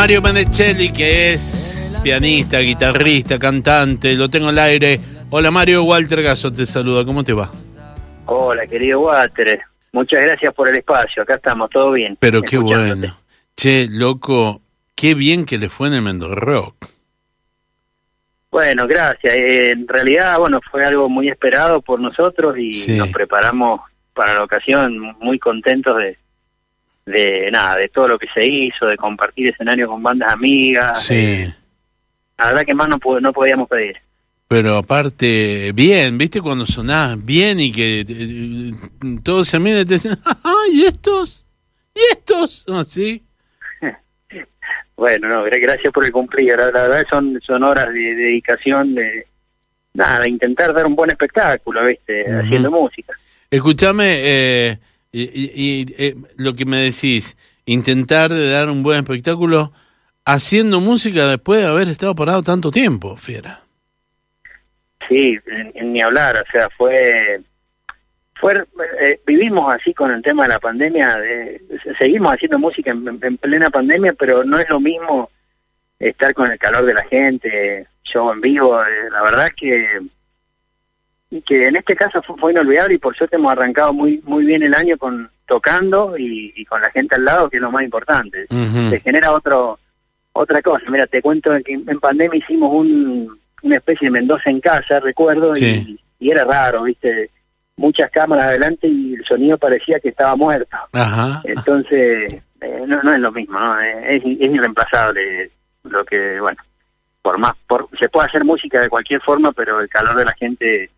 Mario Menechelli, que es pianista, guitarrista, cantante, lo tengo al aire. Hola Mario, Walter Gaso te saluda, ¿cómo te va? Hola, querido Walter. Muchas gracias por el espacio, acá estamos, todo bien. Pero qué bueno. Che, loco, qué bien que le fue en el Mendoza Rock. Bueno, gracias. Eh, en realidad, bueno, fue algo muy esperado por nosotros y nos preparamos para la ocasión muy contentos de, de nada, de todo lo que se hizo, de compartir escenario con bandas amigas. Sí. la verdad que más no, no podíamos pedir. Pero aparte, bien, ¿viste cuando sonás bien y que eh, todos se miran y te dicen, ¿y estos? ¿Y estos? ¿Así? bueno, no, gracias por el cumplido. La, verdad son, son horas de, dedicación de, nada, de intentar dar un buen espectáculo, ¿viste? Haciendo música. Escúchame, eh, y, eh, lo que me decís, intentar de dar un buen espectáculo haciendo música después de haber estado parado tanto tiempo, Fiera. Sí, ni hablar, o sea, fue... fue eh, vivimos así con el tema de la pandemia, de, seguimos haciendo música en, plena pandemia, pero no es lo mismo estar con el calor de la gente, yo en vivo, eh, la verdad es que que en este caso fue, inolvidable y por suerte hemos arrancado muy muy bien el año con tocando y, con la gente al lado, que es lo más importante. Se genera otro otra cosa. Mira, te cuento que en pandemia hicimos un, una especie de Mendoza en casa, recuerdo, y, era raro, ¿viste? Muchas cámaras adelante y el sonido parecía que estaba muerto. Entonces, eh, no, no es lo mismo, ¿no? Eh, es, es irreemplazable lo que, bueno, por más, por, se puede hacer música de cualquier forma, pero el calor de la gente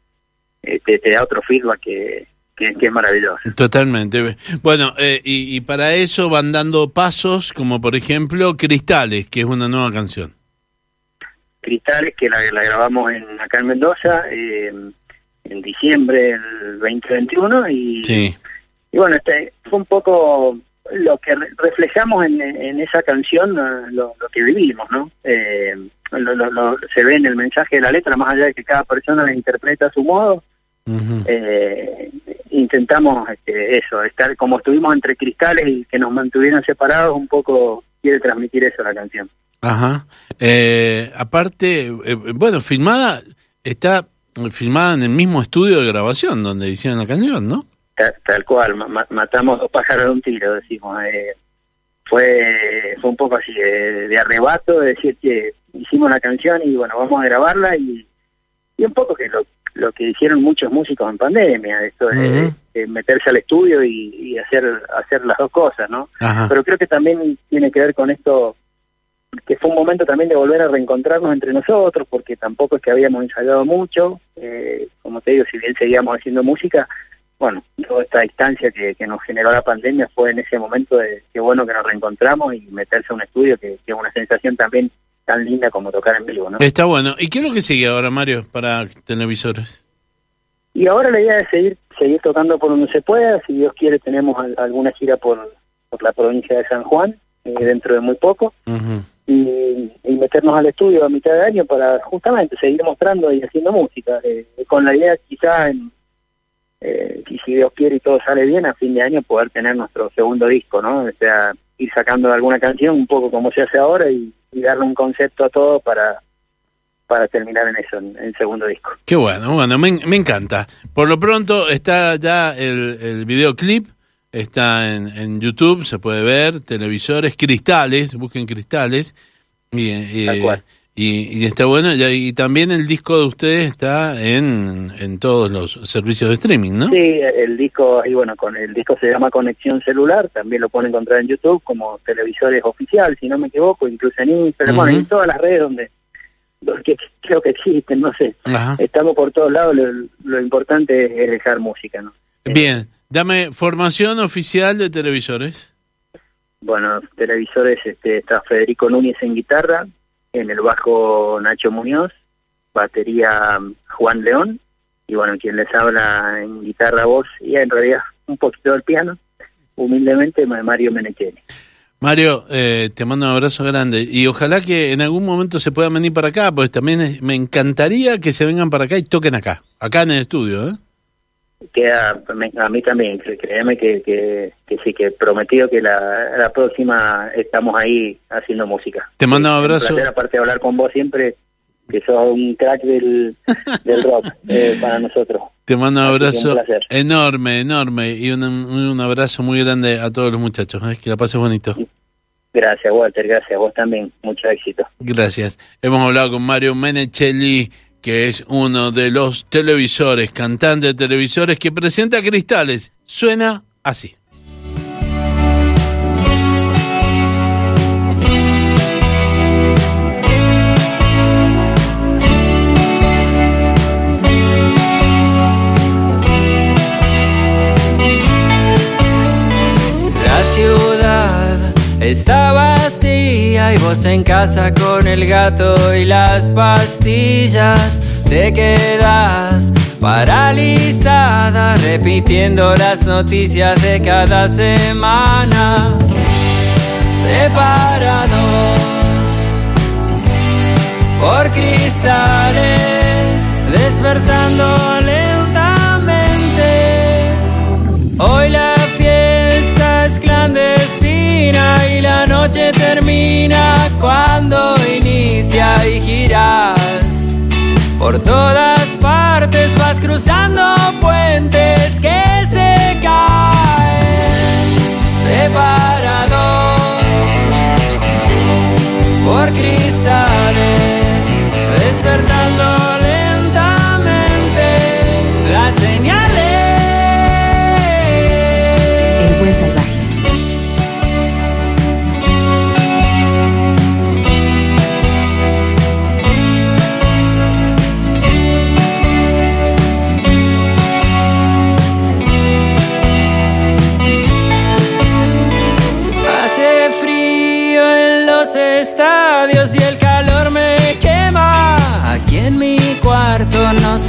eh, te, da otro feedback que, que, es maravilloso. Totalmente. Bueno, eh, y, y, para eso van dando pasos, como por ejemplo Cristales, que es una nueva canción. Cristales, que la, la grabamos en acá en Mendoza eh, en diciembre del 2021 y, sí. y bueno, este fue un poco lo que reflejamos en, en esa canción, lo, lo, que vivimos, ¿no? Eh, lo, se ve en el mensaje de la letra, más allá de que cada persona la interpreta a su modo, eh, intentamos este, eso, estar como estuvimos entre cristales y que nos mantuvieran separados, un poco quiere transmitir eso la canción. Ajá. Eh, aparte, eh, bueno, filmada, está filmada en el mismo estudio de grabación donde hicieron la canción, ¿no? Tal, cual, matamos dos pájaros de un tiro, decimos. fue fue un poco así de, arrebato, de decir que hicimos la canción y bueno, vamos a grabarla y, y un poco que lo, lo que hicieron muchos músicos en pandemia, esto de, meterse al estudio y, hacer hacer las dos cosas, ¿no? Pero creo que también tiene que ver con esto, que fue un momento también de volver a reencontrarnos entre nosotros, porque tampoco es que habíamos ensayado mucho, eh, como te digo, si bien seguíamos haciendo música, bueno, toda esta distancia que, nos generó la pandemia fue en ese momento de qué bueno que nos reencontramos y meterse a un estudio, que, que es una sensación también tan linda como tocar en vivo, ¿no? Está bueno. ¿Y qué es lo que sigue ahora, Mario, para televisores? Y ahora la idea es seguir seguir tocando por donde se pueda. Si Dios quiere, tenemos alguna gira por, por la provincia de San Juan eh, dentro de muy poco. y, meternos al estudio a mitad de año para justamente seguir mostrando y haciendo música. Eh, con la idea quizá, en, eh, y si Dios quiere y todo sale bien, a fin de año poder tener nuestro segundo disco, ¿no? O sea, ir sacando alguna canción un poco como se hace ahora y y darle un concepto a todo para para terminar en eso, en el segundo disco. Qué bueno, bueno, me, me encanta. Por lo pronto está ya el, el videoclip, está en, en, YouTube, se puede ver, televisores, cristales, busquen cristales. Y, y, y, está bueno, y, también el disco de ustedes está en, en todos los servicios de streaming, ¿no? Sí, el disco, y bueno, con el disco se llama Conexión Celular, también lo pueden encontrar en YouTube como televisores oficial, si no me equivoco, incluso en Instagram, en todas las redes donde, creo que existen, no sé. Estamos por todos lados, lo, importante es dejar música, ¿no? Bien, dame formación oficial de televisores. Bueno, televisores, este, está Federico Núñez en guitarra, en el bajo Nacho Muñoz, batería Juan León, y bueno, quien les habla en guitarra, voz y en realidad un poquito del piano, humildemente Mario Menecheni. Mario, eh, te mando un abrazo grande y ojalá que en algún momento se puedan venir para acá, pues también me encantaría que se vengan para acá y toquen acá, acá en el estudio. ¿eh? Queda, a mí también, créeme que, que, sí, que prometido que la, la próxima estamos ahí haciendo música. Te mando un abrazo. Un aparte de hablar con vos siempre, que sos un crack del, del rock eh, para nosotros. Te mando un abrazo enorme, enorme y un, un, abrazo muy grande a todos los muchachos. ¿eh? Que la pases bonito. Gracias, Walter. Gracias. Vos también. Mucho éxito. Gracias. Hemos hablado con Mario Menechelli que es uno de los televisores, cantante de televisores que presenta Cristales. Suena así. La ciudad estaba y vos en casa con el gato y las pastillas. Te quedas paralizada repitiendo las noticias de cada semana. Separados por cristales, despertando noche termina cuando inicia y giras. Por todas partes vas cruzando puentes que se caen, separados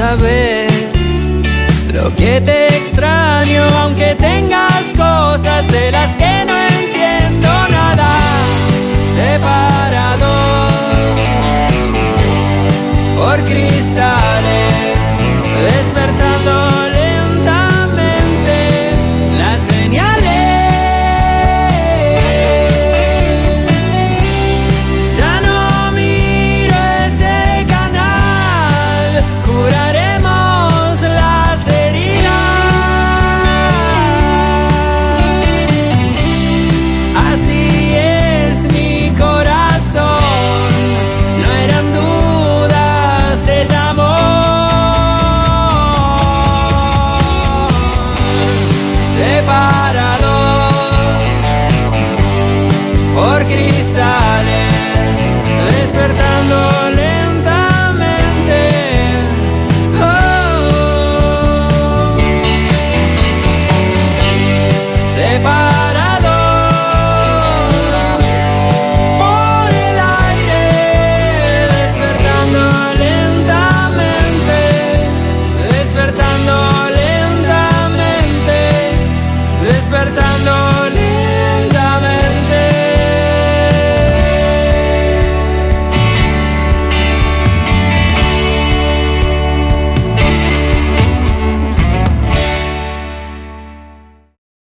sabes lo que te extraño, aunque tengas cosas de las que no entiendo nada. Separados por cristales,